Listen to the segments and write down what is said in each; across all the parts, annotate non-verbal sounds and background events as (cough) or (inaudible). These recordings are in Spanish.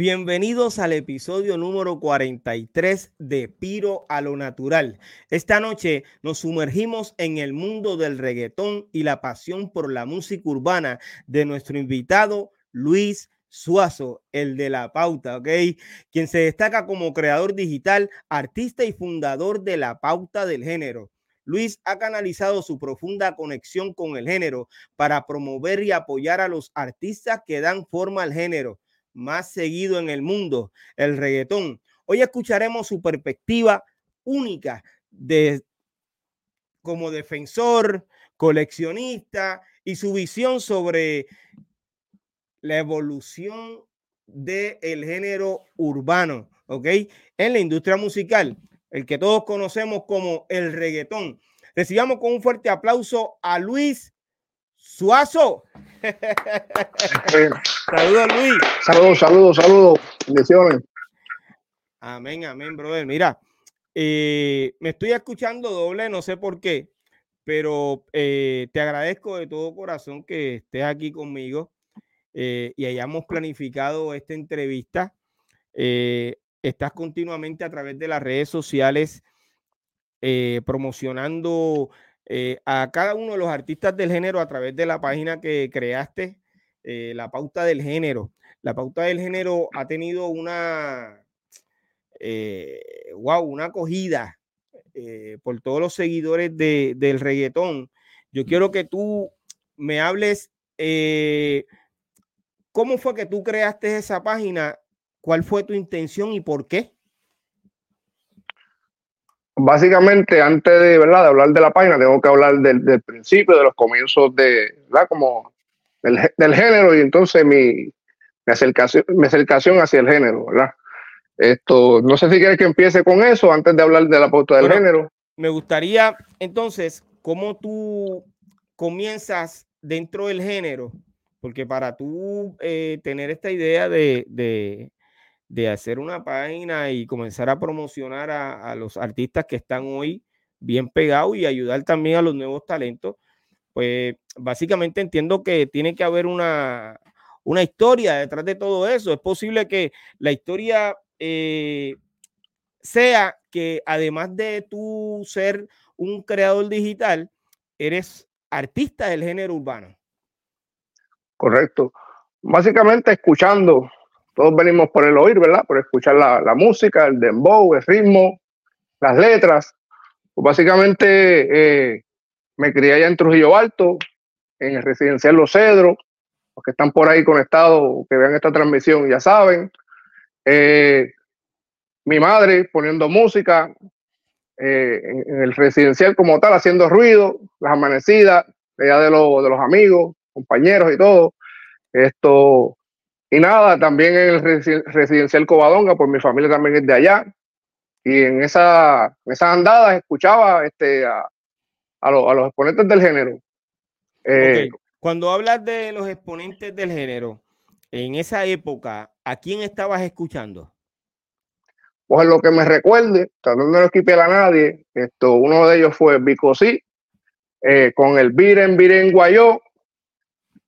Bienvenidos al episodio número 43 de Piro a lo Natural. Esta noche nos sumergimos en el mundo del reggaetón y la pasión por la música urbana de nuestro invitado Luis Suazo, el de la pauta, ¿ok? Quien se destaca como creador digital, artista y fundador de la pauta del género. Luis ha canalizado su profunda conexión con el género para promover y apoyar a los artistas que dan forma al género más seguido en el mundo, el reggaetón. Hoy escucharemos su perspectiva única de como defensor, coleccionista y su visión sobre la evolución del género urbano, ¿ok? En la industria musical, el que todos conocemos como el reggaetón. Recibamos con un fuerte aplauso a Luis Suazo. saludos, Luis. Saludos, saludos, saludos. Bendiciones. Amén, amén, brother. Mira, eh, me estoy escuchando doble, no sé por qué, pero eh, te agradezco de todo corazón que estés aquí conmigo eh, y hayamos planificado esta entrevista. estás continuamente a través de las redes sociales promocionando eh, a cada uno de los artistas del género a través de la página que creaste, eh, la pauta del género. La pauta del género ha tenido una, wow, eh, una acogida por todos los seguidores del reggaetón. Yo quiero que tú me hables cómo fue que tú creaste esa página, cuál fue tu intención y por qué básicamente, antes de, ¿verdad? de hablar de la página, tengo que hablar del, principio, de los comienzos de, ¿verdad? Como del, género y entonces mi, acercación, mi acercación hacia el género, ¿verdad? Esto, no sé si quieres que empiece con eso antes de hablar de la pauta del género. Me gustaría, entonces, cómo tú comienzas dentro del género, porque para tú eh, tener esta idea de, de hacer una página y comenzar a promocionar a, los artistas que están hoy bien pegados y ayudar también a los nuevos talentos, pues básicamente entiendo que tiene que haber una, una historia detrás de todo eso. Es posible que la historia eh, sea que además de tú ser un creador digital, eres artista del género urbano. Correcto. Básicamente escuchando todos venimos por el oír, ¿verdad? Por escuchar la, música, el dembow, el ritmo, las letras. Pues básicamente eh, me crié allá en Trujillo Alto, en el residencial Los Cedros. Los que están por ahí conectados, que vean esta transmisión, ya saben. Eh, mi madre poniendo música eh, en, el residencial como tal, haciendo ruido, las amanecidas, allá de, de los amigos, compañeros y todo. Esto, y nada, también en el residencial Covadonga, pues mi familia también es de allá. Y en esa, esas andadas escuchaba este, a, los exponentes del género. Eh, Cuando hablas de los exponentes del género, en esa época, ¿a quién estabas escuchando? Pues en lo que me recuerde, tratando de no esquipear a nadie, esto, uno de ellos fue Vico eh, con el Viren Viren Guayó.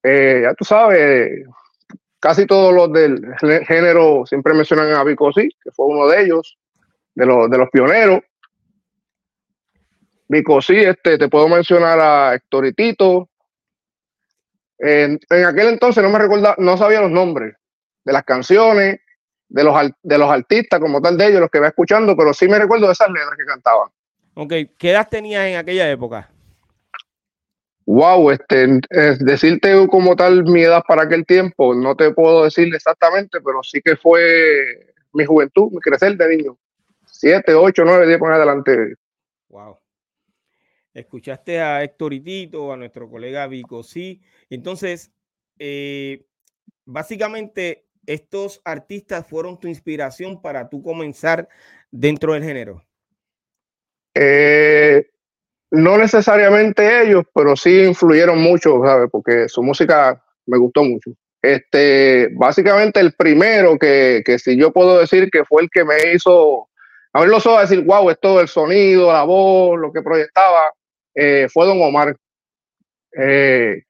Eh, ya tú sabes, casi todos los del género siempre mencionan a Vicosi, que fue uno de ellos, de los, de los pioneros. Vicosi, este, te puedo mencionar a Héctor En, en, aquel entonces no me recuerda, no sabía los nombres de las canciones, de los, de los artistas como tal de ellos, los que iba escuchando, pero sí me recuerdo de esas letras que cantaban. Ok, ¿qué edad tenías en aquella época? Wow, este, decirte como tal mi edad para aquel tiempo, no te puedo decir exactamente, pero sí que fue mi juventud, mi crecer de niño. Siete, ocho, nueve, diez por adelante. Wow. Escuchaste a Héctor Itito, a nuestro colega Vico, sí. Entonces, eh, básicamente, estos artistas fueron tu inspiración para tú comenzar dentro del género. Eh, no necesariamente ellos, pero sí influyeron mucho, ¿sabes? Porque su música me gustó mucho. Este, básicamente el primero que, que si yo puedo decir que fue el que me hizo a ver los ojos decir, wow, esto, el sonido, la voz, lo que proyectaba, eh, fue Don Omar. Eh,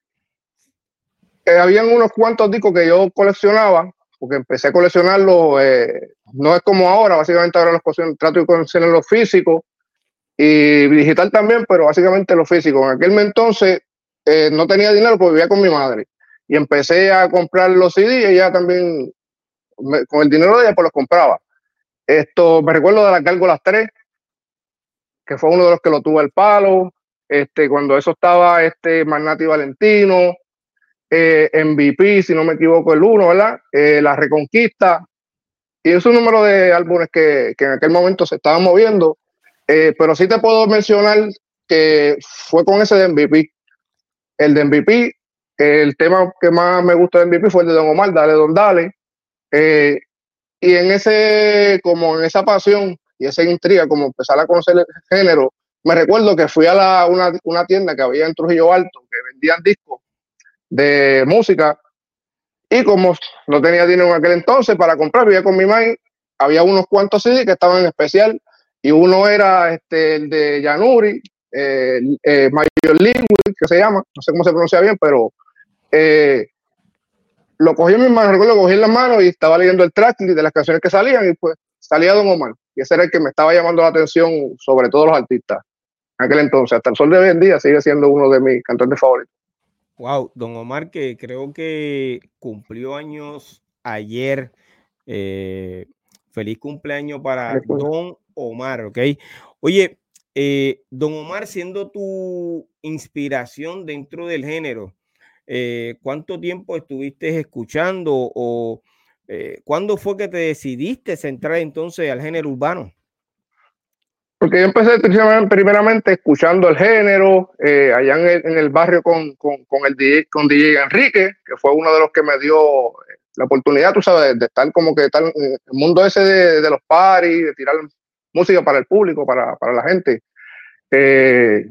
eh, habían unos cuantos discos que yo coleccionaba, porque empecé a coleccionarlo, eh, no es como ahora, básicamente ahora los trato de coleccionar los físicos y digital también, pero básicamente lo físico. En aquel entonces eh, no tenía dinero porque vivía con mi madre y empecé a comprar los CD y ella también, con el dinero de ella, pues los compraba. Esto, me recuerdo de la Gárgolas 3, que fue uno de los que lo tuvo el palo, este, cuando eso estaba este Magnati Valentino, eh, MVP, si no me equivoco, el 1, ¿verdad? Eh, la Reconquista, y es un número de álbumes que, que en aquel momento se estaban moviendo, eh, pero sí te puedo mencionar que fue con ese de MVP. El de MVP, el tema que más me gusta de MVP fue el de Don Omar, Dale Don Dale. Eh, y en ese, como en esa pasión y esa intriga, como empezar a conocer el género, me recuerdo que fui a la, una, una tienda que había en Trujillo Alto, que vendían discos de música y como no tenía dinero en aquel entonces para comprar, vivía con mi madre, había unos cuantos CDs que estaban en especial y uno era este, el de Yanuri, eh, eh, Major League, que se llama, no sé cómo se pronuncia bien, pero eh, lo cogí en mi mano, recuerdo, lo cogí en la mano y estaba leyendo el track de las canciones que salían y pues salía Don Omar. Y ese era el que me estaba llamando la atención sobre todos los artistas en aquel entonces. Hasta el sol de hoy en día sigue siendo uno de mis cantantes favoritos. Wow, don Omar, que creo que cumplió años ayer. Eh, feliz cumpleaños para don Omar, ¿ok? Oye, eh, don Omar, siendo tu inspiración dentro del género, eh, ¿cuánto tiempo estuviste escuchando o cuándo fue que te decidiste centrar entonces al género urbano? Porque yo empecé primeramente escuchando el género eh, allá en el, barrio con, con, el DJ, con DJ Enrique, que fue uno de los que me dio eh, la oportunidad, tú sabes, de, estar como que tal en el mundo ese de, los paris, de tirar música para el público, para, para la gente. Eh,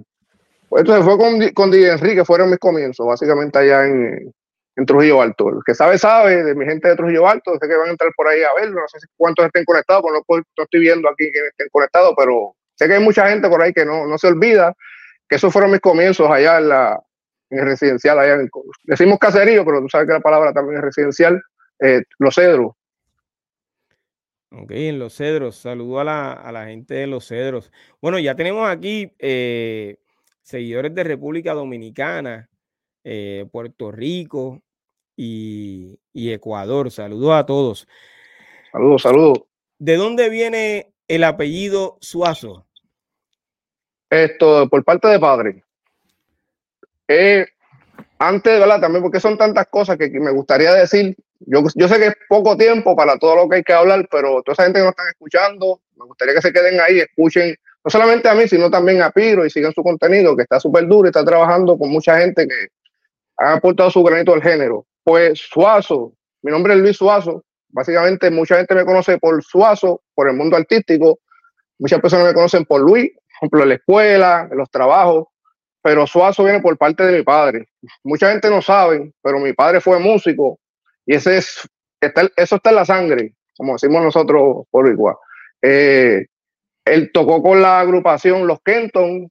pues entonces fue con, con DJ Enrique, fueron mis comienzos, básicamente allá en, en Trujillo Alto. El que sabe, sabe, de mi gente de Trujillo Alto, sé que van a entrar por ahí a verlo, no sé cuántos estén conectados, porque no, no estoy viendo aquí que estén conectados, pero Sé que hay mucha gente por ahí que no, se olvida que esos fueron mis comienzos allá en, la, en el residencial. Allá decimos caserío, pero tú sabes que la palabra también es residencial. Eh, los Cedros. Ok, en Los Cedros. Saludo a la, gente de Los Cedros. Bueno, ya tenemos aquí eh, seguidores de República Dominicana, eh, Puerto Rico y, y Ecuador. Saludos a todos. Saludos, saludos. ¿De dónde viene el apellido Suazo? Esto, por parte de padre. Eh, antes, ¿verdad? También porque son tantas cosas que, me gustaría decir. Yo, yo sé que es poco tiempo para todo lo que hay que hablar, pero toda esa gente que nos están escuchando, me gustaría que se queden ahí, escuchen no solamente a mí, sino también a Piro y sigan su contenido, que está súper duro y está trabajando con mucha gente que ha aportado su granito al género. Pues Suazo, mi nombre es Luis Suazo, básicamente mucha gente me conoce por Suazo, por el mundo artístico, muchas personas me conocen por Luis, ejemplo, en la escuela, los trabajos, pero Suazo viene por parte de mi padre. Mucha gente no sabe, pero mi padre fue músico y ese es, eso está en la sangre, como decimos nosotros por igual. Eh, él tocó con la agrupación Los Kenton.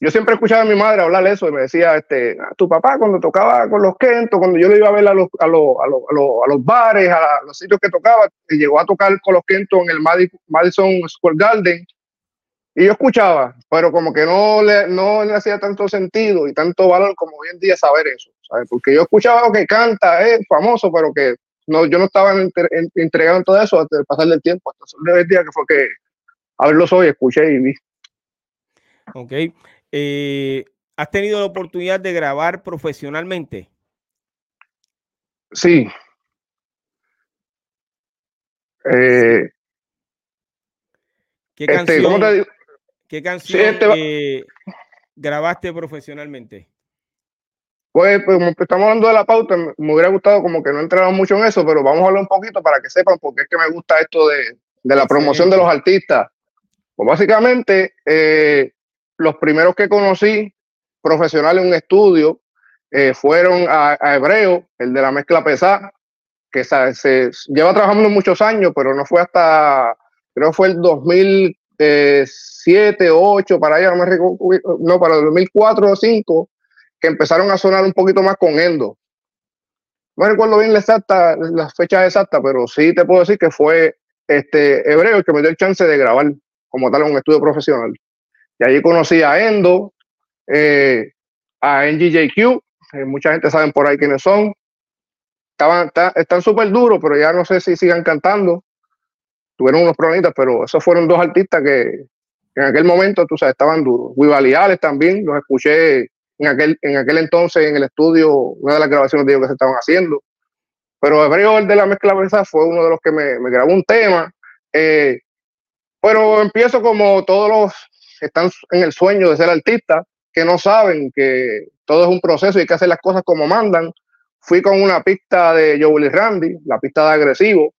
Yo siempre escuchaba a mi madre hablar eso y me decía, este, ah, tu papá cuando tocaba con los Kenton, cuando yo le iba a ver a los, a los, a los, a los, bares, a los sitios que tocaba, y llegó a tocar con los Kenton en el Madison Square Garden, y yo escuchaba, pero como que no le, no le hacía tanto sentido y tanto valor como hoy en día saber eso, ¿sabes? Porque yo escuchaba que canta, es famoso, pero que no, yo no estaba entregado en todo eso hasta el pasar del tiempo, hasta el día que fue que a verlos hoy, escuché y vi. Ok. Eh, ¿Has tenido la oportunidad de grabar profesionalmente? Sí. Eh, ¿Qué este, canción? ¿Qué canción este grabaste profesionalmente? Pues, pues, como estamos hablando de la pauta, me hubiera gustado como que no entráramos mucho en eso, pero vamos a hablar un poquito para que sepan por qué es que me gusta esto de, la promoción de los artistas. Pues básicamente, eh, los primeros que conocí profesionales en un estudio eh, fueron a, Hebreo, el de la mezcla pesada, que se, lleva trabajando muchos años, pero no fue hasta, creo que fue el 2000, eh, 7, 8, para allá, no, me no para el 2004 o 2005, que empezaron a sonar un poquito más con Endo. no recuerdo bien la exacta, las fechas exactas, pero sí te puedo decir que fue este Hebreo el que me dio el chance de grabar como tal en un estudio profesional. Y allí conocí a Endo, eh, a NGJQ, eh, mucha gente sabe por ahí quiénes son. Estaban, están súper duros, pero ya no sé si sigan cantando. Tuvieron unos problemitas, pero esos fueron dos artistas que en aquel momento, tú sabes, estaban duros. Wivaliales también, los escuché en aquel, en aquel entonces en el estudio, una de las grabaciones ellos que se estaban haciendo. Pero Hebreo, el de la mezcla fue uno de los que me, grabó un tema. Eh, pero empiezo como todos los que están en el sueño de ser artista, que no saben que todo es un proceso y hay que hacer las cosas como mandan. Fui con una pista de Joe Randy, la pista de agresivo,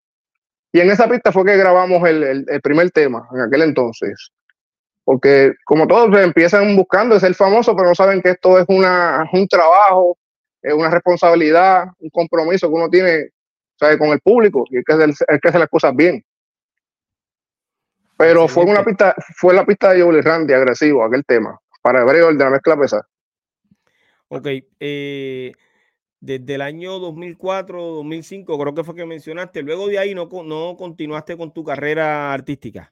y en esa pista fue que grabamos el, el, primer tema en aquel entonces. Porque como todos empiezan buscando ser famoso, pero no saben que esto es una, un trabajo, es una responsabilidad, un compromiso que uno tiene ¿sabe? con el público y hay que, hacer, hay que hacer las cosas bien. Pero fue una pista, fue la pista de Joe Randy agresivo, aquel tema, para Hebreo, el de la mezcla pesada. Ok, eh, desde el año 2004, 2005, creo que fue que mencionaste, luego de ahí no, no continuaste con tu carrera artística.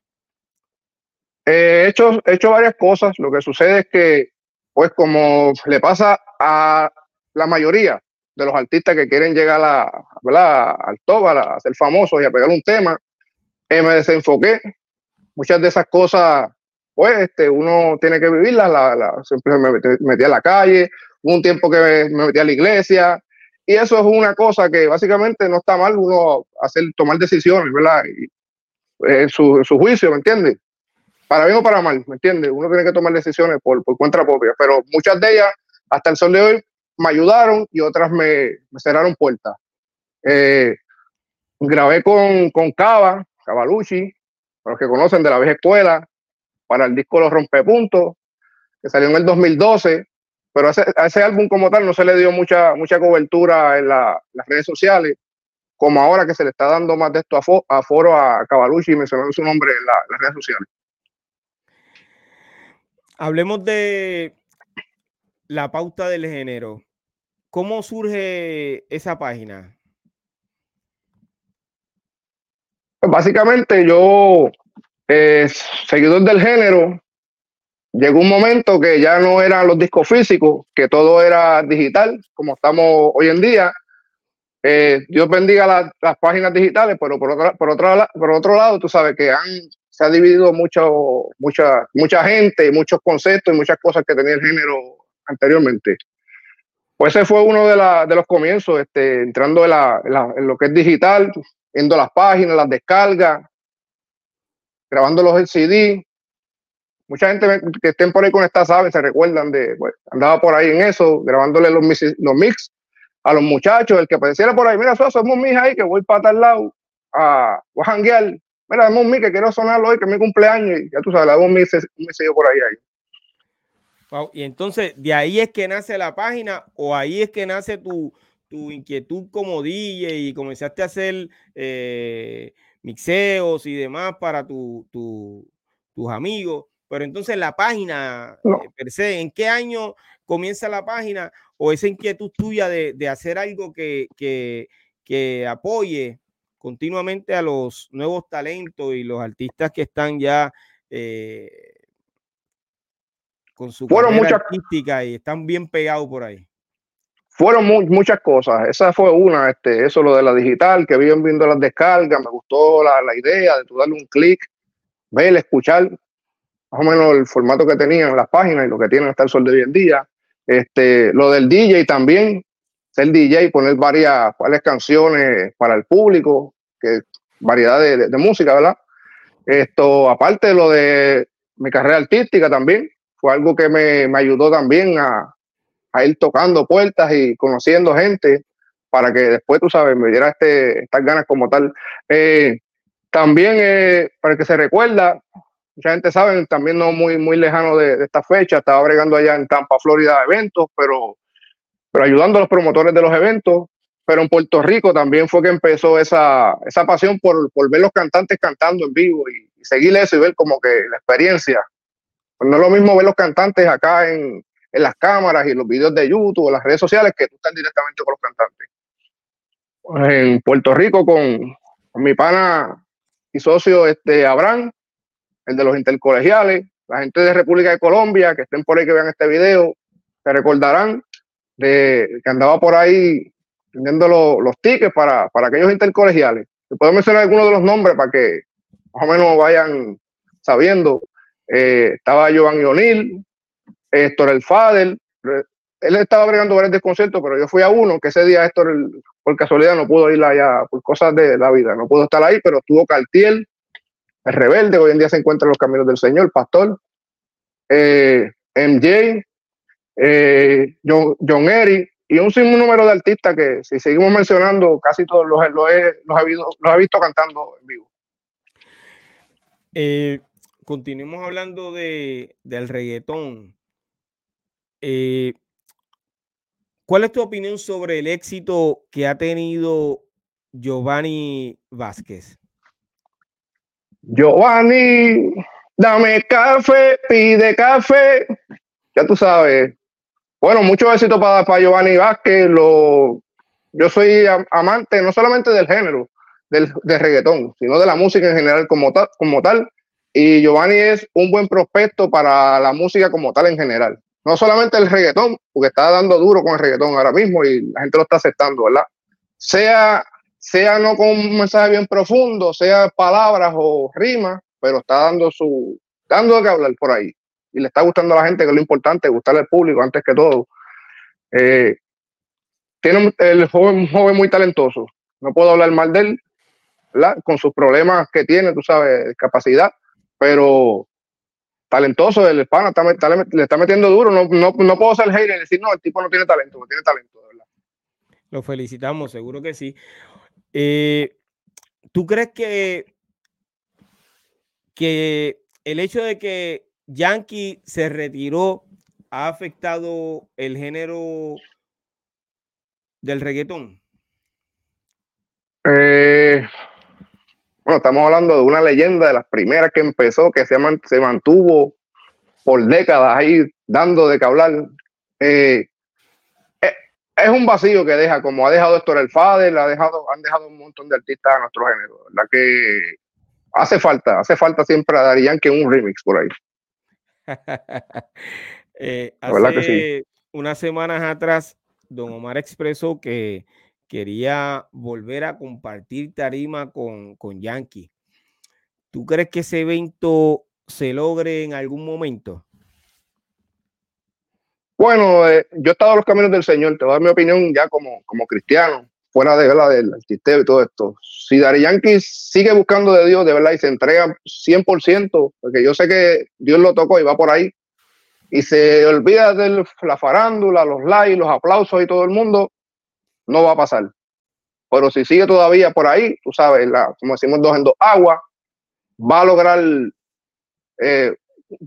He, hecho, he hecho varias cosas, lo que sucede es que, pues como le pasa a la mayoría de los artistas que quieren llegar a, al top, a, ser famosos y a pegar un tema, eh, me desenfoqué. Muchas de esas cosas, pues este, uno tiene que vivirlas, la, siempre me metí a la calle, un tiempo que me metí a la iglesia, y eso es una cosa que básicamente no está mal uno hacer, tomar decisiones, ¿verdad? Eh, en, su, juicio, ¿me entiendes? Para bien o para mal, ¿me entiendes? Uno tiene que tomar decisiones por, por cuenta propia, pero muchas de ellas, hasta el sol de hoy, me ayudaron y otras me, cerraron puertas. Eh, grabé con, con Cava, Cavalucci, para los que conocen de la vieja escuela, para el disco Los Rompepuntos, que salió en el 2012 pero a ese, álbum como tal no se le dio mucha, mucha cobertura en las redes sociales, como ahora que se le está dando más de esto a, foro a Cavalucci mencionando su nombre en, las redes sociales. Hablemos de la pauta del género. ¿Cómo surge esa página? Pues básicamente yo, eh, seguidor del género, llegó un momento que ya no eran los discos físicos, que todo era digital, como estamos hoy en día. Eh, Dios bendiga las páginas digitales, pero por otro, por, otro, por otro lado, tú sabes que han, se ha dividido mucho, mucha, mucha gente, muchos conceptos y muchas cosas que tenía el género anteriormente. Pues ese fue uno de, de los comienzos, este, entrando en, en, lo que es digital, viendo las páginas, las descargas, grabando los CD, mucha gente que estén por ahí con esta sabe, se recuerdan de, pues, andaba por ahí en eso, grabándole los, los mix a los muchachos, el que apareciera por ahí, mira, somos mix ahí que voy para tal lado a, a janguear, mira, dame un mix que quiero sonarlo hoy, que es mi cumpleaños, y ya tú sabes, le un mix, un mix por ahí. ahí. y entonces, ¿de ahí es que nace la página o ahí es que nace tu, tu inquietud como DJ y comenzaste a hacer eh, mixeos y demás para tu, tus amigos? Pero entonces la página, eh, per se, ¿en qué año comienza la página? ¿O esa inquietud tuya de, hacer algo que, que, apoye continuamente a los nuevos talentos y los artistas que están ya eh, con su fueron carrera artística y están bien pegados por ahí? Fueron muchas cosas. Esa fue una, este, eso lo de la digital, que viven viendo las descargas, me gustó la, la idea de tú darle un clic, ver, escuchar más o menos el formato que tenían las páginas y lo que tienen hasta el sol de hoy en día. Este, lo del DJ también, ser DJ, poner varias, varias canciones para el público, que variedad de, música, ¿verdad? Esto, aparte de lo de mi carrera artística también, fue algo que me, me ayudó también a, a, ir tocando puertas y conociendo gente para que después, tú sabes, me diera este, estas ganas como tal. Eh, también, eh, para que se recuerda, mucha gente sabe, también no muy, muy lejano de, esta fecha, estaba bregando allá en Tampa, Florida, eventos, pero, pero ayudando a los promotores de los eventos. Pero en Puerto Rico también fue que empezó esa, esa pasión por, por ver los cantantes cantando en vivo y, seguir eso y ver como que la experiencia. Pues no es lo mismo ver los cantantes acá en, en las cámaras y los videos de YouTube o las redes sociales que tú estás directamente con los cantantes. en Puerto Rico con, mi pana y socio este Abraham, el de los intercolegiales, la gente de República de Colombia, que estén por ahí que vean este video, se recordarán de que andaba por ahí vendiendo los tickets para, para aquellos intercolegiales. Te puedo mencionar algunos de los nombres para que más o menos vayan sabiendo. Eh, estaba Giovanni O'Neill, Héctor El Fadel, él estaba agregando varios conciertos, pero yo fui a uno que ese día Héctor, por casualidad, no pudo ir allá por cosas de la vida, no pudo estar ahí, pero estuvo Cartiel, el rebelde, hoy en día se encuentra en los caminos del Señor, Pastor, eh, MJ, eh, John, John Eric, y un sinnúmero de artistas que si seguimos mencionando, casi todos los, los, he, los, he, visto, cantando en vivo. Eh, continuemos hablando de, del reggaetón. Eh, ¿Cuál es tu opinión sobre el éxito que ha tenido Giovanni Vázquez? Giovanni, dame café, pide café. Ya tú sabes. Bueno, mucho éxito para, para Giovanni Vázquez. Lo, yo soy amante no solamente del género del, reggaetón, sino de la música en general como tal, como tal. Y Giovanni es un buen prospecto para la música como tal en general no solamente el reggaetón, porque está dando duro con el reggaetón ahora mismo y la gente lo está aceptando, ¿verdad? Sea, sea no con un mensaje bien profundo, sea palabras o rimas, pero está dando su, dando de que hablar por ahí. Y le está gustando a la gente, que es lo importante, gustarle al público antes que todo. Eh, tiene el joven, un joven muy talentoso. No puedo hablar mal de él, ¿verdad? Con sus problemas que tiene, tú sabes, capacidad, pero talentoso, el pana le está metiendo duro. No, no, puedo ser hater y decir, no, el tipo no tiene talento, no tiene talento, verdad. Lo felicitamos, seguro que sí. Eh, ¿Tú crees que, que el hecho de que Yankee se retiró ha afectado el género del reggaetón? Eh, bueno, estamos hablando de una leyenda de las primeras que empezó, que se, mantuvo por décadas ahí dando de que hablar. Eh, eh, es un vacío que deja, como ha dejado Héctor El Fader, ha dejado, han dejado un montón de artistas a nuestro género, La que hace falta, hace falta siempre a Darían que un remix por ahí. (laughs) eh, hace unas semanas atrás, Don Omar expresó que quería volver a compartir tarima con, con Yankee. ¿Tú crees que ese evento se logre en algún momento? Bueno, eh, yo he estado en los caminos del Señor, te voy a dar mi opinión ya como, como cristiano, fuera de la del artisteo y todo esto. Si Dari Yankee sigue buscando de Dios de verdad y se entrega 100%, porque yo sé que Dios lo tocó y va por ahí, y se olvida de la farándula, los likes, los aplausos y todo el mundo, no va a pasar. Pero si sigue todavía por ahí, tú sabes, como decimos dos en dos aguas, va a lograr, eh,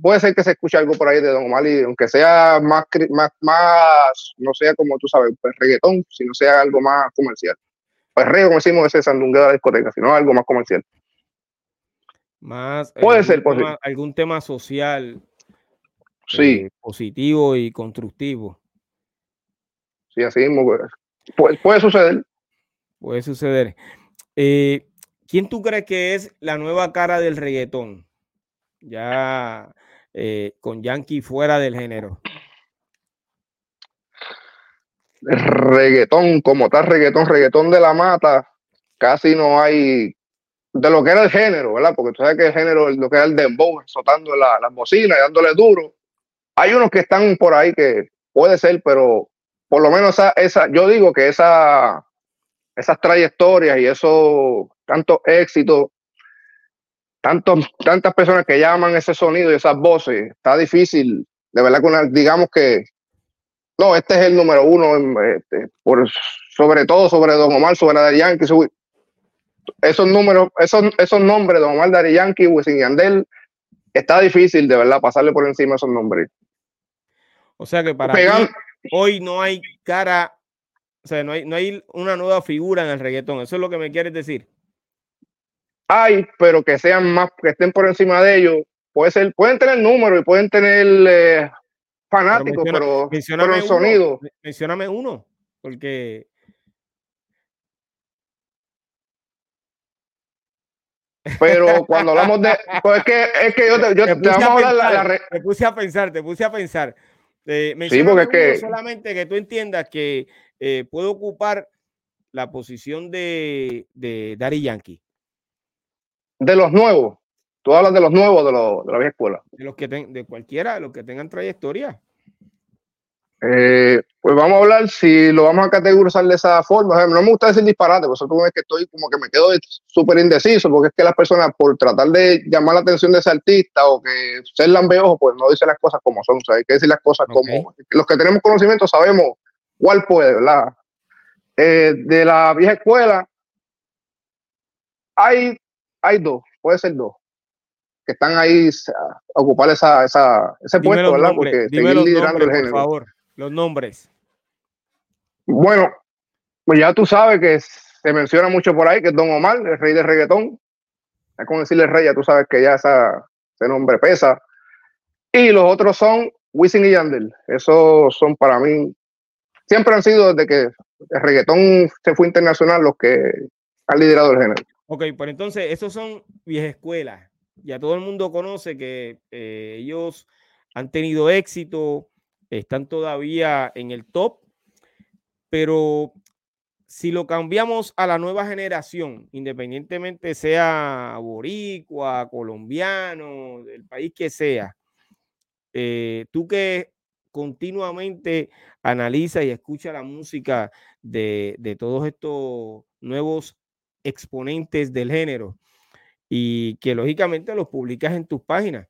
puede ser que se escuche algo por ahí de Don Omar, y aunque sea más, más, más, no sea como tú sabes, pues reggaetón, sino sea algo más comercial. Pues rey, como decimos, ese sandungueo de la discoteca, sino algo más comercial. Más puede ser algún tema social sí. Eh, positivo y constructivo. Sí, así mismo. Pues. Puede, suceder. Puede suceder. Eh, ¿Quién tú crees que es la nueva cara del reggaetón? Ya eh, con Yankee fuera del género. reggaetón, como tal, reggaetón, reggaetón de la mata, casi no hay de lo que era el género, ¿verdad? Porque tú sabes que el género, lo que era el dembow, soltando las bocinas y dándole duro. Hay unos que están por ahí que puede ser, pero por lo menos esa, esa yo digo que esa, esas trayectorias y esos tantos éxitos, tantos, tantas personas que llaman ese sonido y esas voces, está difícil, de verdad que digamos que, no, este es el número uno, este, por, sobre todo sobre Don Omar, sobre Dari Yankee, esos números, esos, esos nombres, Don Omar, Dari Yankee, Wisin Yandel, está difícil de verdad pasarle por encima esos nombres. O sea que para hoy no hay cara, o sea, no hay, no hay una nueva figura en el reggaetón. Eso es lo que me quieres decir hay, pero que sean más, que estén por encima de ellos. Puede ser, pueden tener números y pueden tener eh, fanáticos, pero, menciona, el uno, sonido. Mencióname uno, porque. Pero (laughs) cuando hablamos de. Pues es que, es que yo te, yo te, vamos a, hablar la, puse a pensar, te puse a pensar. Eh, sí, porque es que. Solamente que tú entiendas que eh, puede ocupar la posición de, de Yankee. De los nuevos. Tú hablas de los nuevos de, los, de la vieja escuela. De los que de cualquiera, de los que tengan trayectoria. Eh, pues vamos a hablar si lo vamos a categorizar de esa forma. no me gusta decir disparate, por eso tú ves que estoy como que me quedo súper indeciso, porque es que las personas, por tratar de llamar la atención de ese artista o que ser lambeojo, pues no dice las cosas como son. O sea, hay que decir las cosas como. Los que tenemos conocimiento sabemos cuál puede, ¿verdad? Eh, de la vieja escuela, hay, hay dos, puede ser dos que están ahí a ocupar esa, esa, ese puesto, ¿verdad? Porque seguir liderando el género. Por favor los nombres. Bueno, pues ya tú sabes que se menciona mucho por ahí que es Don Omar, el rey del reggaetón. Es como decirle rey, ya tú sabes que ya esa, ese nombre pesa. Y los otros son Wisin y Yandel. Esos son para mí, siempre han sido desde que el reggaetón se fue internacional los que han liderado el género. Ok, pues entonces, esos son viejas escuelas. Ya todo el mundo conoce que eh, ellos han tenido éxito, están todavía en el top, pero si lo cambiamos a la nueva generación, independientemente sea boricua, colombiano, del país que sea, eh, tú que continuamente analiza y escucha la música de, de, todos estos nuevos exponentes del género y que lógicamente los publicas en tus páginas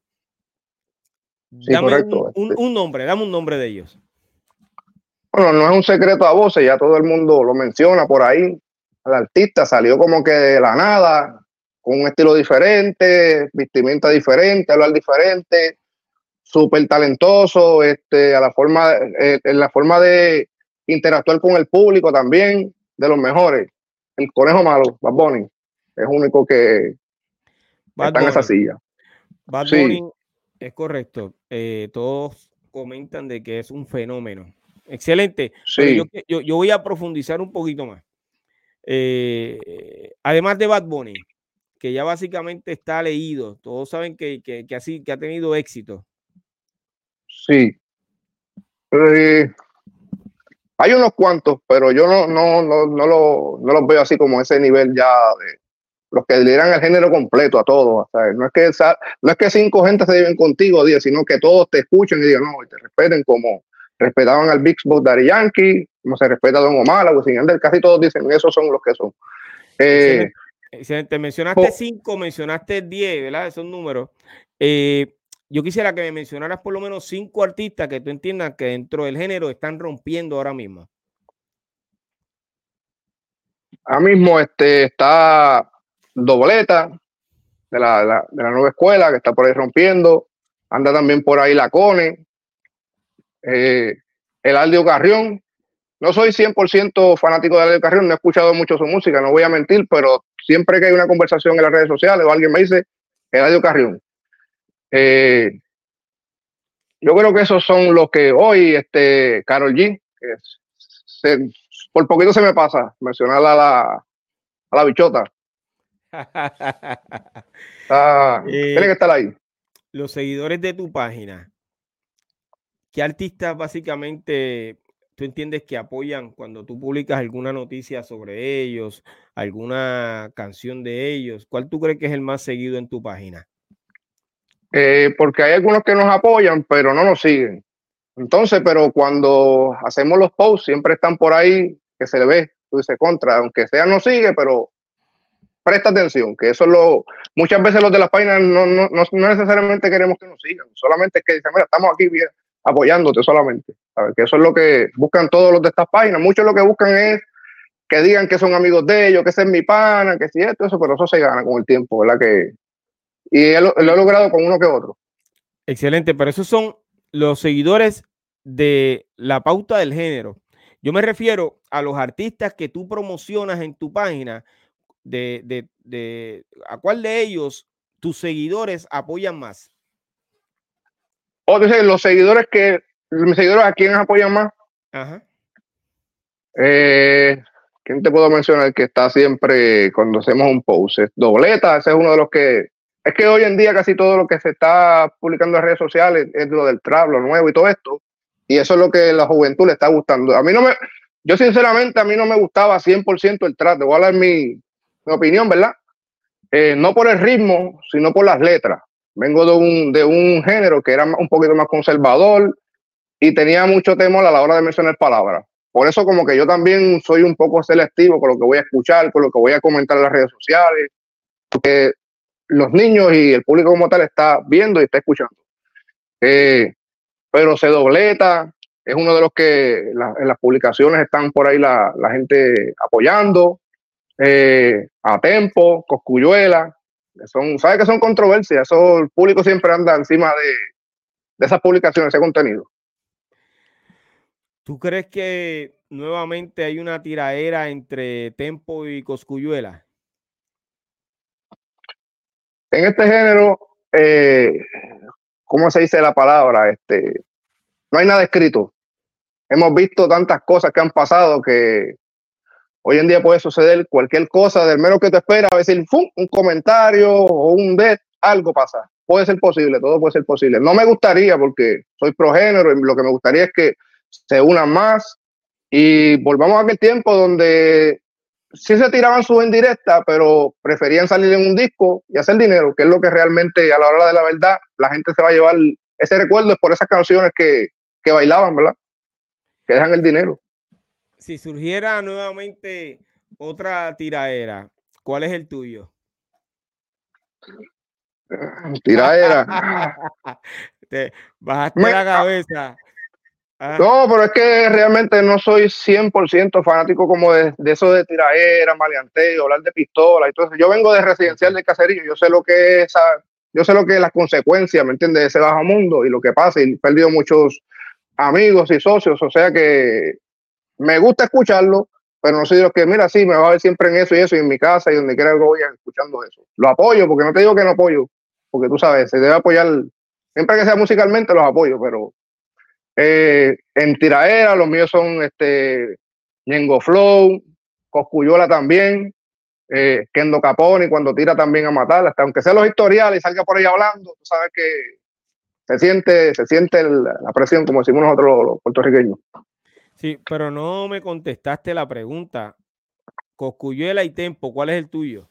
dame este un, nombre, dame un nombre de ellos. Bueno, no es un secreto a voces, ya todo el mundo lo menciona por ahí. El artista salió como que de la nada, con un estilo diferente, vestimenta diferente, hablar diferente, súper talentoso, este, a la forma, eh, en la forma de interactuar con el público también, de los mejores. El conejo malo, Bad Bunny, es único que está en esa silla. Bad Bunny es correcto. Eh, todos comentan de que es un fenómeno. Excelente. Yo, voy a profundizar un poquito más. Eh, además de Bad Bunny, que ya básicamente está leído, todos saben que, así, que ha tenido éxito. Sí. Eh, hay unos cuantos, pero yo no, no, no, no, lo, no los veo así como ese nivel ya de, los que lideran el género completo a todos. No, es que, no es que cinco gente se lleven contigo, diez, sino que todos te escuchen y digan, no, y te respeten como respetaban al Big Boss Daddy Yankee, como se respeta a Don Omar, a Wisin casi todos dicen, esos son los que son. Eh, te mencionaste cinco, mencionaste diez, ¿verdad? Esos números. Eh, yo quisiera que me mencionaras por lo menos cinco artistas que tú entiendas que dentro del género están rompiendo ahora mismo. Ahora mismo este, está Dobleta, de la, nueva escuela, que está por ahí rompiendo. Anda también por ahí la Cone. Eh, el Aldio Carrión. No soy 100% fanático de Aldio Carrión, no he escuchado mucho su música, no voy a mentir, pero siempre que hay una conversación en las redes sociales o alguien me dice, el Aldio Carrión. Eh, yo creo que esos son los que hoy, este, Carol G, que por poquito se me pasa mencionar a la, a la bichota. (laughs) Ah, tiene que estar ahí. Los seguidores de tu página, ¿qué artistas básicamente tú entiendes que apoyan cuando tú publicas alguna noticia sobre ellos, alguna canción de ellos? ¿Cuál tú crees que es el más seguido en tu página? Eh, porque hay algunos que nos apoyan, pero no nos siguen. Entonces, pero cuando hacemos los posts, siempre están por ahí que se le ve, tú dices contra, aunque sea no sigue, pero presta atención, que eso es lo, muchas veces los de las páginas no, no, no, necesariamente queremos que nos sigan, solamente es que dicen, mira, estamos aquí bien, apoyándote solamente, ¿sabes? que eso es lo que buscan todos los de estas páginas, muchos lo que buscan es que digan que son amigos de ellos, que ese es mi pana, que si esto, eso, pero eso se gana con el tiempo, ¿verdad? Que, y lo, lo he logrado con uno que otro. Excelente, pero esos son los seguidores de la pauta del género. Yo me refiero a los artistas que tú promocionas en tu página de, de, de, a cuál de ellos tus seguidores apoyan más. O dice, los seguidores que, mis seguidores a quiénes apoyan más. Ajá. Eh, ¿quién te puedo mencionar que está siempre cuando hacemos un post? Dobleta, ese es uno de los que es que hoy en día casi todo lo que se está publicando en redes sociales es lo del trap, lo nuevo y todo esto. Y eso es lo que la juventud le está gustando. A mí no me, yo sinceramente a mí no me gustaba 100% el trap. Te voy a dar mi, opinión, ¿verdad? Eh, no por el ritmo, sino por las letras. Vengo de un, de un género que era un poquito más conservador y tenía mucho temor a la hora de mencionar palabras. Por eso como que yo también soy un poco selectivo con lo que voy a escuchar, con lo que voy a comentar en las redes sociales, porque los niños y el público como tal está viendo y está escuchando. Eh, pero se dobleta, es uno de los que en las publicaciones están por ahí la, gente apoyando, eh, a Tempo, Coscuyuela, son, ¿sabe que son controversias? Eso el público siempre anda encima de, de esas publicaciones, ese contenido. ¿Tú crees que nuevamente hay una tiraera entre Tempo y Coscuyuela? En este género, eh, ¿cómo se dice la palabra? Este, no hay nada escrito. Hemos visto tantas cosas que han pasado que hoy en día puede suceder cualquier cosa, del menos que te espera, a decir un comentario o un de algo pasa. Puede ser posible, todo puede ser posible. No me gustaría porque soy progénero y lo que me gustaría es que se unan más y volvamos a aquel tiempo donde sí se tiraban sus indirectas, pero preferían salir en un disco y hacer dinero, que es lo que realmente a la hora de la verdad la gente se va a llevar ese recuerdo es por esas canciones que, que bailaban, ¿verdad? Que dejan el dinero. Si surgiera nuevamente otra tiraera, ¿cuál es el tuyo? Tiraera. (laughs) Te bajaste la cabeza. Ah. No, pero es que realmente no soy 100% fanático como de, eso de tiraera, maleanteo, hablar de pistola. Entonces, yo vengo de residencial de caserío, yo sé lo que es, yo sé lo que es las consecuencias, ¿me entiendes? De ese bajo mundo y lo que pasa. Y he perdido muchos amigos y socios, o sea que me gusta escucharlo, pero no soy de los que, mira, sí, me va a ver siempre en eso y eso, y en mi casa y donde quiera que voy escuchando eso. Lo apoyo, porque no te digo que no apoyo, porque tú sabes, se debe apoyar, siempre que sea musicalmente los apoyo, pero eh, en tiraera, los míos son este Ñengo Flow, Coscuyola también, eh, Kendo Caponi cuando tira también a matar, hasta aunque sea los historiales y salga por ahí hablando, tú sabes que se siente, se siente la presión, como decimos nosotros los, puertorriqueños. Sí, pero no me contestaste la pregunta. Coscuyuela y Tempo, ¿cuál es el tuyo?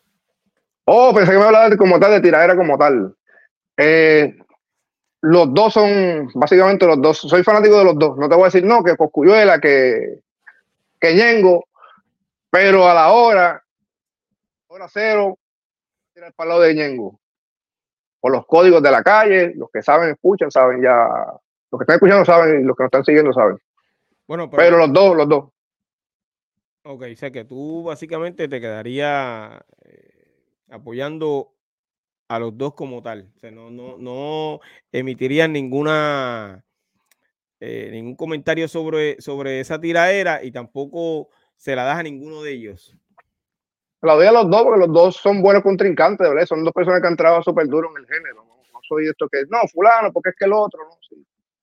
Oh, pensé que me hablaba como tal, de tiradera como tal. Eh, los dos son, básicamente los dos, soy fanático de los dos. No te voy a decir no, que Coscuyuela, que, que Ñengo, pero a la hora, hora cero, tirar para el lado de Ñengo. Por los códigos de la calle, los que saben, escuchan, saben ya. Los que están escuchando saben y los que nos están siguiendo saben. Bueno, pero, los dos, los dos. Ok, o sea que tú básicamente te quedaría eh, apoyando a los dos como tal. O sea, no, no, no emitirían ninguna eh, ningún comentario sobre, sobre esa tiraera y tampoco se la das a ninguno de ellos. La doy a los dos porque los dos son buenos contrincantes, ¿verdad? Son dos personas que han trabajado súper duro en el género. ¿no? soy esto que, no, fulano, porque es que el otro, ¿no?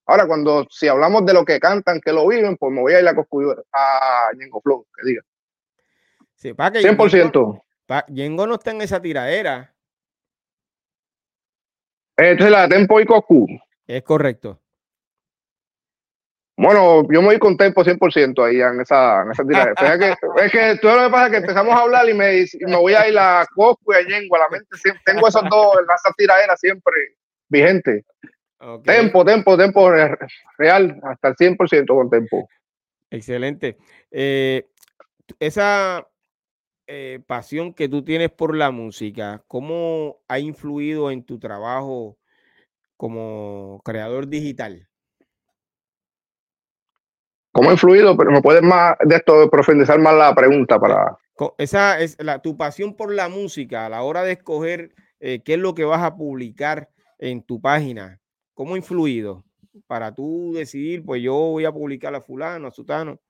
Ahora, cuando, si hablamos de lo que cantan, que lo viven, pues me voy a ir a Coscuyuela, a Yengo Flow, que diga. Sí, para que 100%. Yengo, no está en esa tiraera. Entonces la Tempo y Coscu. Es correcto. Bueno, yo me voy con Tempo 100% ahí en esa, en esa es, que, es que todo lo que pasa es que empezamos a hablar y me, me voy a ir a Coscu y a Yengo. A la mente tengo esos dos, esa tiradera siempre vigente. Tempo, tempo, tempo real, hasta el 100% con tempo. Excelente. Eh, esa eh, pasión que tú tienes por la música, ¿cómo ha influido en tu trabajo como creador digital? ¿Cómo ha influido? Pero me puedes más de esto profundizar más la pregunta para. Esa es la, tu pasión por la música a la hora de escoger eh, qué es lo que vas a publicar en tu página. ¿Cómo ha influido para tú decidir, pues yo voy a publicar a fulano, a sutano?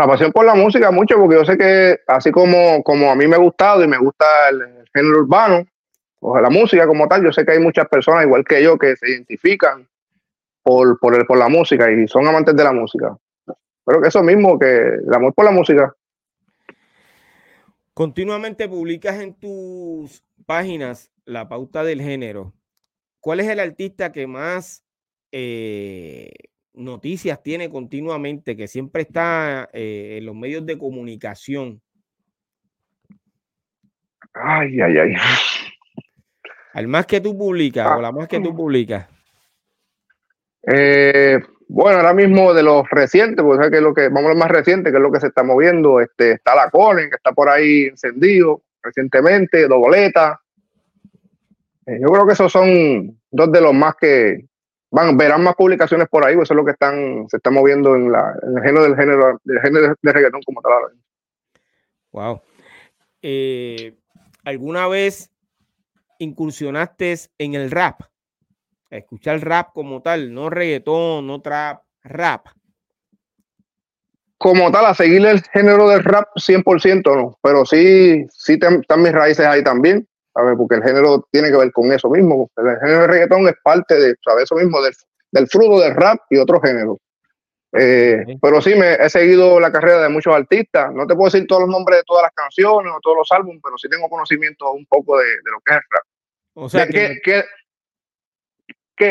La pasión por la música mucho, porque yo sé que así como, como a mí me ha gustado y me gusta el, género urbano, o la música como tal, yo sé que hay muchas personas igual que yo que se identifican por, por, por la música y son amantes de la música. Creo que eso mismo, que el amor por la música. Continuamente publicas en tus páginas la pauta del género. ¿Cuál es el artista que más eh, noticias tiene continuamente, que siempre está eh, en los medios de comunicación? Ay, ay, ay. Al más que tú publicas o la más que tú publicas. Eh, bueno, ahora mismo de los recientes, porque que es lo que, vamos a lo más reciente, que es lo que se está moviendo, este, está la Conen, que está por ahí encendido recientemente, Doboleta. Eh, yo creo que esos son dos de los más que van, verán más publicaciones por ahí, pues eso es lo que están, se está moviendo en, la, en el género del género, del género de reggaetón como tal. Wow. Eh, ¿Alguna vez incursionaste en el rap? escuchar rap como tal, no reggaetón, no trap, rap. Como tal, a seguir el género del rap 100% no, pero sí, sí están mis raíces ahí también, ¿sabes? Porque el género tiene que ver con eso mismo. El género de reggaetón es parte de, ¿sabes? Eso mismo, del, del fruto del rap y otros géneros. Eh, pero sí, me he seguido la carrera de muchos artistas. No te puedo decir todos los nombres de todas las canciones o todos los álbumes, pero sí tengo conocimiento un poco de, lo que es el rap. O sea, que,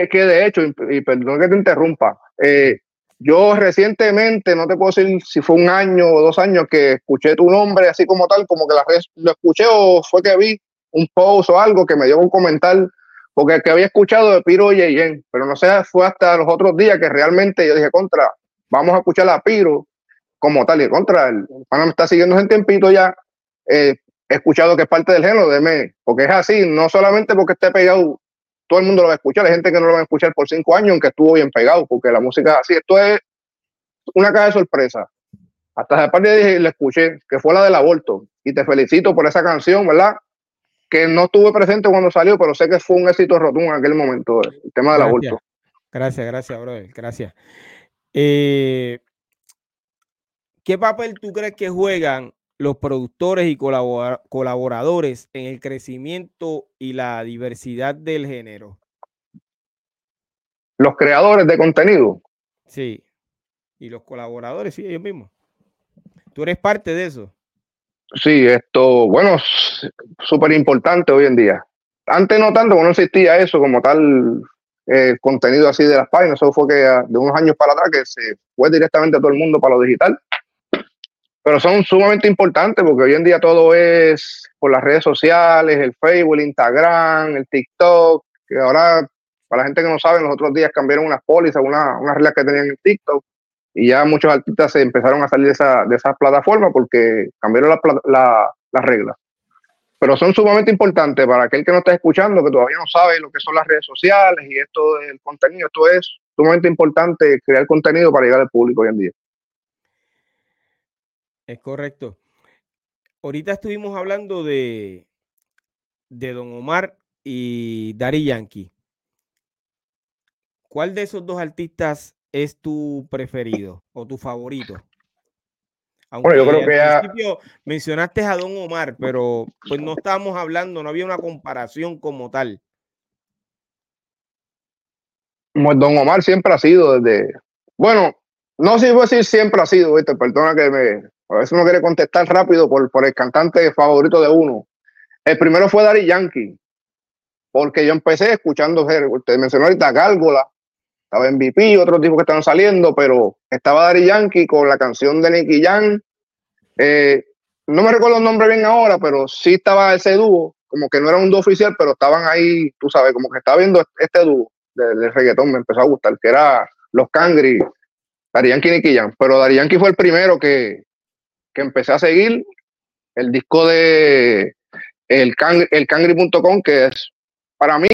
que, de hecho, y, perdón que te interrumpa, eh, yo recientemente, no te puedo decir si fue un año o dos años que escuché tu nombre así como tal, como que la vez lo escuché o fue que vi un post o algo que me dio un comentario, porque que había escuchado de Piro y Yeyen, pero no sé, fue hasta los otros días que realmente yo dije, contra, vamos a escuchar a Piro como tal, y contra, el pana me está siguiendo en tiempito ya, eh, he escuchado que es parte del género, de porque es así, no solamente porque esté pegado todo el mundo lo va a escuchar. Hay gente que no lo va a escuchar por cinco años, aunque estuvo bien pegado, porque la música es así. Esto es una caja de sorpresa. Hasta de parte de le escuché, que fue la del aborto. Y te felicito por esa canción, ¿verdad? Que no estuve presente cuando salió, pero sé que fue un éxito rotundo en aquel momento, el tema del aborto. Gracias, gracias, brother. Gracias. Eh, ¿Qué papel tú crees que juegan los productores y colaboradores en el crecimiento y la diversidad del género? Los creadores de contenido. Sí. Y los colaboradores, sí, ellos mismos. Tú eres parte de eso. Sí, esto, bueno, súper importante hoy en día. Antes no tanto, no existía eso como tal eh, contenido así de las páginas. Eso fue que ah, de unos años para atrás que se fue directamente a todo el mundo para lo digital pero son sumamente importantes porque hoy en día todo es por las redes sociales, el Facebook, el Instagram, el TikTok, que ahora, para la gente que no sabe, los otros días cambiaron unas pólizas, unas una reglas que tenían en TikTok, y ya muchos artistas se empezaron a salir de esa, de plataforma porque cambiaron las reglas. Pero son sumamente importantes para aquel que no está escuchando, que todavía no sabe lo que son las redes sociales y esto del contenido. Esto es sumamente importante crear contenido para llegar al público hoy en día. Es correcto. Ahorita estuvimos hablando de, de Don Omar y Dari Yankee. ¿Cuál de esos dos artistas es tu preferido o tu favorito? Aunque bueno, yo creo que al principio mencionaste a Don Omar, pero pues no estábamos hablando, no había una comparación como tal. Don Omar siempre ha sido desde, bueno, no sé si puedo decir siempre ha sido, ¿viste? perdona que me, a veces uno quiere contestar rápido por, por el cantante favorito de uno. El primero fue Dari Yankee, porque yo empecé escuchando, usted mencionó ahorita Gárgola, estaba en VP, otros tipos que estaban saliendo, pero estaba Dari Yankee con la canción de Nicky Jam. Eh, no me recuerdo el nombre bien ahora, pero sí estaba ese dúo, como que no era un dúo oficial, pero estaban ahí, tú sabes, como que estaba viendo este dúo del reggaetón, me empezó a gustar, que era Los Cangri, Dari Yankee y Nicky Jam. Pero Dari Yankee fue el primero que, que empecé a seguir el disco de el, el cangri.com, que es para mí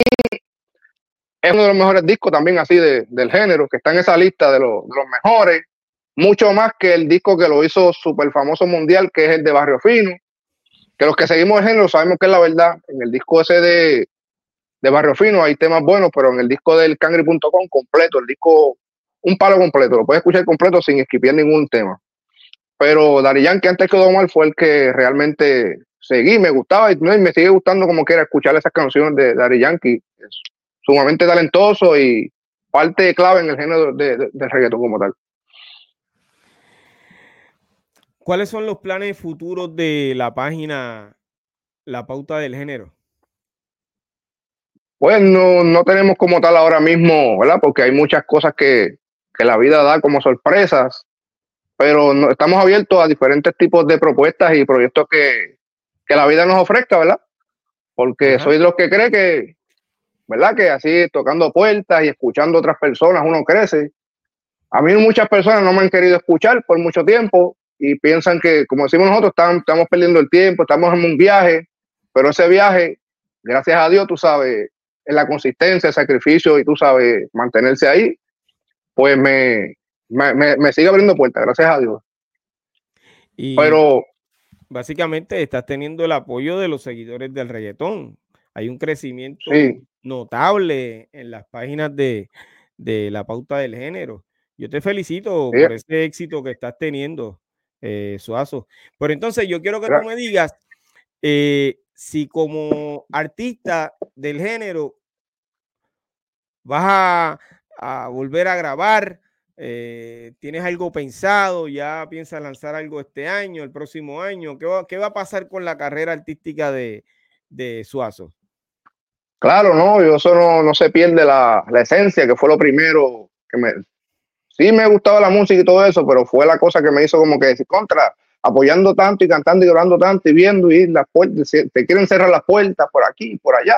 es uno de los mejores discos también así de, del género, que está en esa lista de, los mejores, mucho más que el disco que lo hizo súper famoso mundial, que es el de Barrio Fino, que los que seguimos el género sabemos que es la verdad, en el disco ese de, de Barrio Fino hay temas buenos, pero en el disco del cangri.com completo, el disco, un palo completo, lo puedes escuchar completo sin esquipiar ningún tema. Pero Dari Yankee antes que Omar fue el que realmente seguí, me gustaba y, me sigue gustando como quiera escuchar esas canciones de Dari Yankee. Sumamente talentoso y parte clave en el género de, del reggaetón como tal. ¿Cuáles son los planes futuros de la página La Pauta del Género? Pues no, no tenemos como tal ahora mismo, ¿verdad? Porque hay muchas cosas que, que la vida da como sorpresas, pero no, estamos abiertos a diferentes tipos de propuestas y proyectos que, que la vida nos ofrezca, ¿verdad? Porque soy de los que cree que, ¿verdad? Que así tocando puertas y escuchando a otras personas uno crece. A mí muchas personas no me han querido escuchar por mucho tiempo y piensan que, como decimos nosotros, estamos, estamos perdiendo el tiempo, estamos en un viaje, pero ese viaje, gracias a Dios, tú sabes, en la consistencia, el sacrificio y tú sabes, mantenerse ahí, pues me, me, sigue abriendo puertas, gracias a Dios. Y pero básicamente estás teniendo el apoyo de los seguidores del reggaetón. Hay un crecimiento notable en las páginas de, la pauta del género. Yo te felicito por ese éxito que estás teniendo, eh, Suazo. Pero entonces yo quiero que tú me digas eh, si como artista del género vas a, volver a grabar, eh, tienes algo pensado, ya piensas lanzar algo este año, el próximo año, ¿qué va, qué va a pasar con la carrera artística de, de Suazo? Claro, no, yo eso no, se pierde la, la, esencia, que fue lo primero que me... Sí me gustaba la música y todo eso, pero fue la cosa que me hizo como que decir contra, apoyando tanto y cantando y llorando tanto y viendo y las puertas, te quieren cerrar las puertas por aquí, por allá.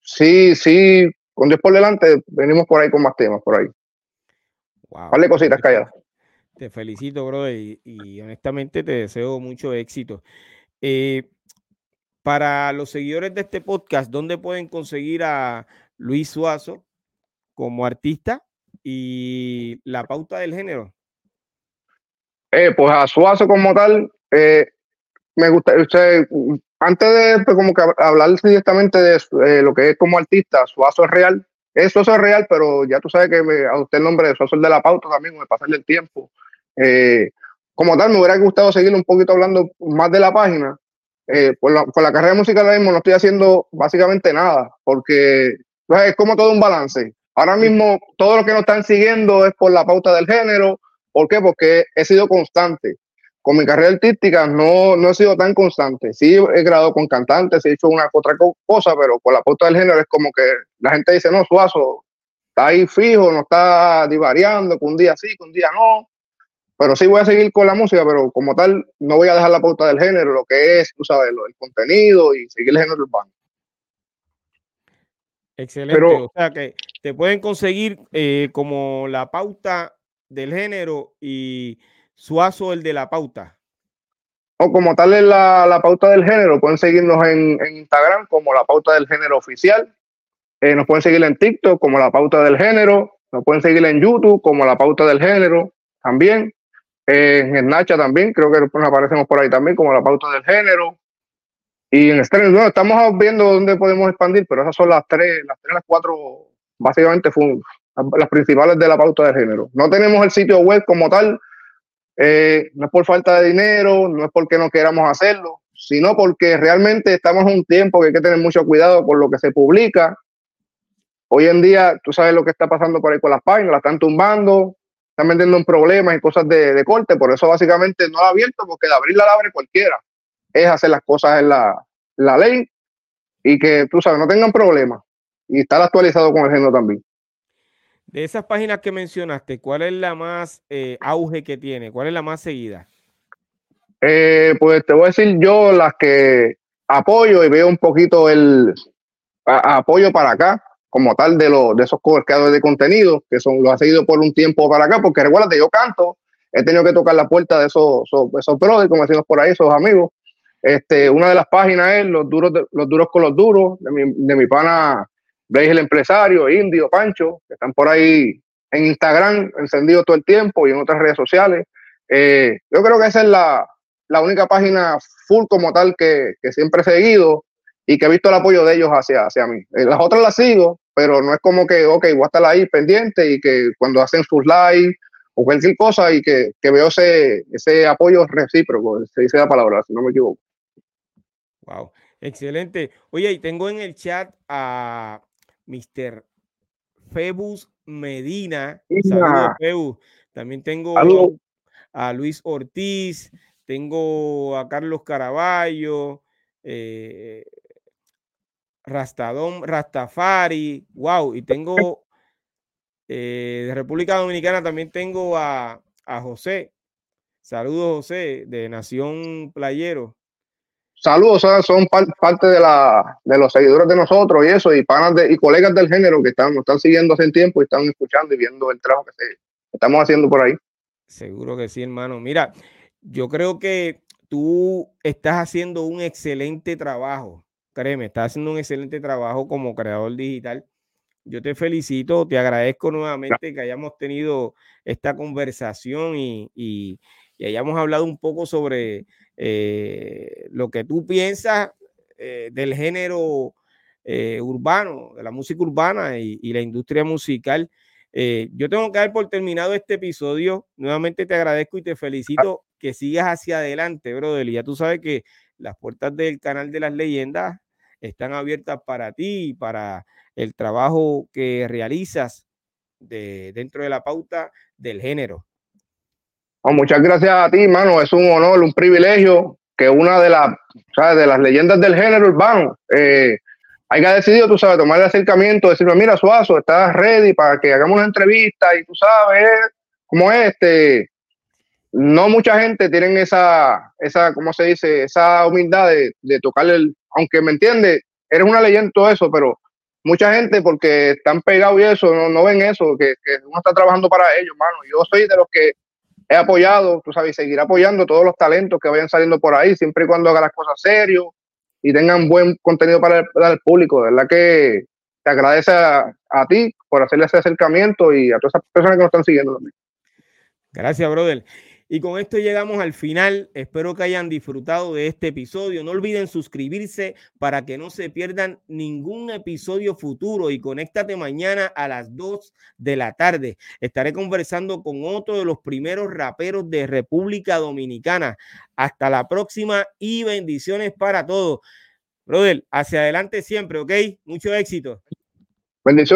Sí, sí, con Dios por delante, venimos por ahí con más temas, por ahí. Wow. Vale cositas calladas. Te felicito, bro, y, honestamente te deseo mucho éxito. Eh, para los seguidores de este podcast, ¿dónde pueden conseguir a Luis Suazo como artista y la pauta del género? Eh, pues a Suazo como tal, eh, me gusta, usted, antes de pues, como que hablar directamente de eh, lo que es como artista, Suazo es real. Es real, pero ya tú sabes que me, a usted el nombre de Suazo es de la pauta también, me pasa el tiempo. Eh, como tal, me hubiera gustado seguir un poquito hablando más de la página. Eh, por, la, por la carrera musical ahora mismo no estoy haciendo básicamente nada, porque pues, es como todo un balance. Ahora mismo todo lo que nos están siguiendo es por la pauta del género. ¿Por qué? Porque he sido constante con mi carrera artística no, no he sido tan constante. Sí he grabado con cantantes, he hecho una otra cosa, pero con la pauta del género es como que la gente dice, no, Suazo, está ahí fijo, no está divariando, que un día sí, que un día no. Pero sí voy a seguir con la música, pero como tal, no voy a dejar la pauta del género, lo que es, tú sabes, lo, el contenido y seguir el género urbano. Excelente. o sea que te pueden conseguir eh, como la pauta del género y Suazo, el de la pauta. O como tal es la, pauta del género, pueden seguirnos en, Instagram como la pauta del género oficial. Eh, nos pueden seguir en TikTok como la pauta del género. Nos pueden seguir en YouTube como la pauta del género también. En Snapchat también, creo que nos aparecemos por ahí también como la pauta del género. Y en streaming, bueno, estamos viendo dónde podemos expandir, pero esas son las tres, las tres, las cuatro, básicamente las principales de la pauta del género. No tenemos el sitio web como tal, eh, no es por falta de dinero, no es porque no queramos hacerlo, sino porque realmente estamos en un tiempo que hay que tener mucho cuidado con lo que se publica. Hoy en día, tú sabes lo que está pasando por ahí con las páginas, las están tumbando, están metiendo en problemas y cosas de, corte, por eso básicamente no la abierto, porque de abrir la abre cualquiera. Es hacer las cosas en la, la ley y que, tú sabes, no tengan problemas. Y estar actualizado con el género también. De esas páginas que mencionaste, ¿cuál es la más eh, auge que tiene? ¿Cuál es la más seguida? Eh, pues te voy a decir yo las que apoyo y veo un poquito el apoyo para acá, como tal de, los de esos creadores de contenido, que son los ha seguido por un tiempo para acá, porque recuerda yo canto, he tenido que tocar la puerta de esos, esos, brothers, como decimos por ahí, esos amigos. Este, una de las páginas es Los Duros, los duros con los Duros, de mi, de mi pana veis el empresario, Indio, Pancho, que están por ahí en Instagram encendidos todo el tiempo y en otras redes sociales. Eh, yo creo que esa es la, única página full como tal que, siempre he seguido y que he visto el apoyo de ellos hacia, hacia mí. Eh, las otras las sigo, pero no es como que, ok, voy a estar ahí pendiente y que cuando hacen sus lives o cualquier cosa y que, veo ese, ese apoyo recíproco, se dice la palabra, si no me equivoco. Wow, excelente. Oye, y tengo en el chat a Mr. Febus Medina. Saludos, Febus. También tengo a Luis Ortiz, tengo a Carlos Caraballo, eh, Rastadón, Rastafari, wow, y tengo eh, de República Dominicana también tengo a, a José. Saludos, José, de Nación Playero. Saludos, son parte de, la, de los seguidores de nosotros y eso, y panas de, y colegas del género que están, nos están siguiendo hace tiempo y están escuchando y viendo el trabajo que estamos haciendo por ahí. Seguro que sí, hermano. Mira, yo creo que tú estás haciendo un excelente trabajo. Créeme, estás haciendo un excelente trabajo como creador digital. Yo te felicito, te agradezco nuevamente que hayamos tenido esta conversación y, y, hayamos hablado un poco sobre eh, lo que tú piensas eh, del género eh, urbano, de la música urbana y, y la industria musical. yo tengo que dar por terminado este episodio. Nuevamente te agradezco y te felicito que sigas hacia adelante, brother. Y ya tú sabes que las puertas del canal de las leyendas están abiertas para ti para el trabajo que realizas de, dentro de la pauta del género. Oh, muchas gracias a ti, mano. Es un honor, un privilegio que una de las, de las leyendas del género urbano eh, haya decidido, tú sabes, tomar el acercamiento, decirme, mira, Suazo, estás ready para que hagamos una entrevista y tú sabes cómo es este. No mucha gente tiene esa, esa, ¿cómo se dice? Esa humildad de, de tocarle el, aunque me entiende, eres una leyenda todo eso, pero mucha gente porque están pegados y eso, no, ven eso, que, uno está trabajando para ellos, mano. Yo soy de los que he apoyado, tú sabes, seguir apoyando todos los talentos que vayan saliendo por ahí, siempre y cuando hagan las cosas serio y tengan buen contenido para el, público. De verdad que te agradece a, ti por hacerle ese acercamiento y a todas esas personas que nos están siguiendo también. Gracias, brother. Y con esto llegamos al final. Espero que hayan disfrutado de este episodio. No olviden suscribirse para que no se pierdan ningún episodio futuro y conéctate mañana a las 2 de la tarde. Estaré conversando con otro de los primeros raperos de República Dominicana. Hasta la próxima y bendiciones para todos. Brother, hacia adelante siempre, ¿ok? Mucho éxito. Bendiciones.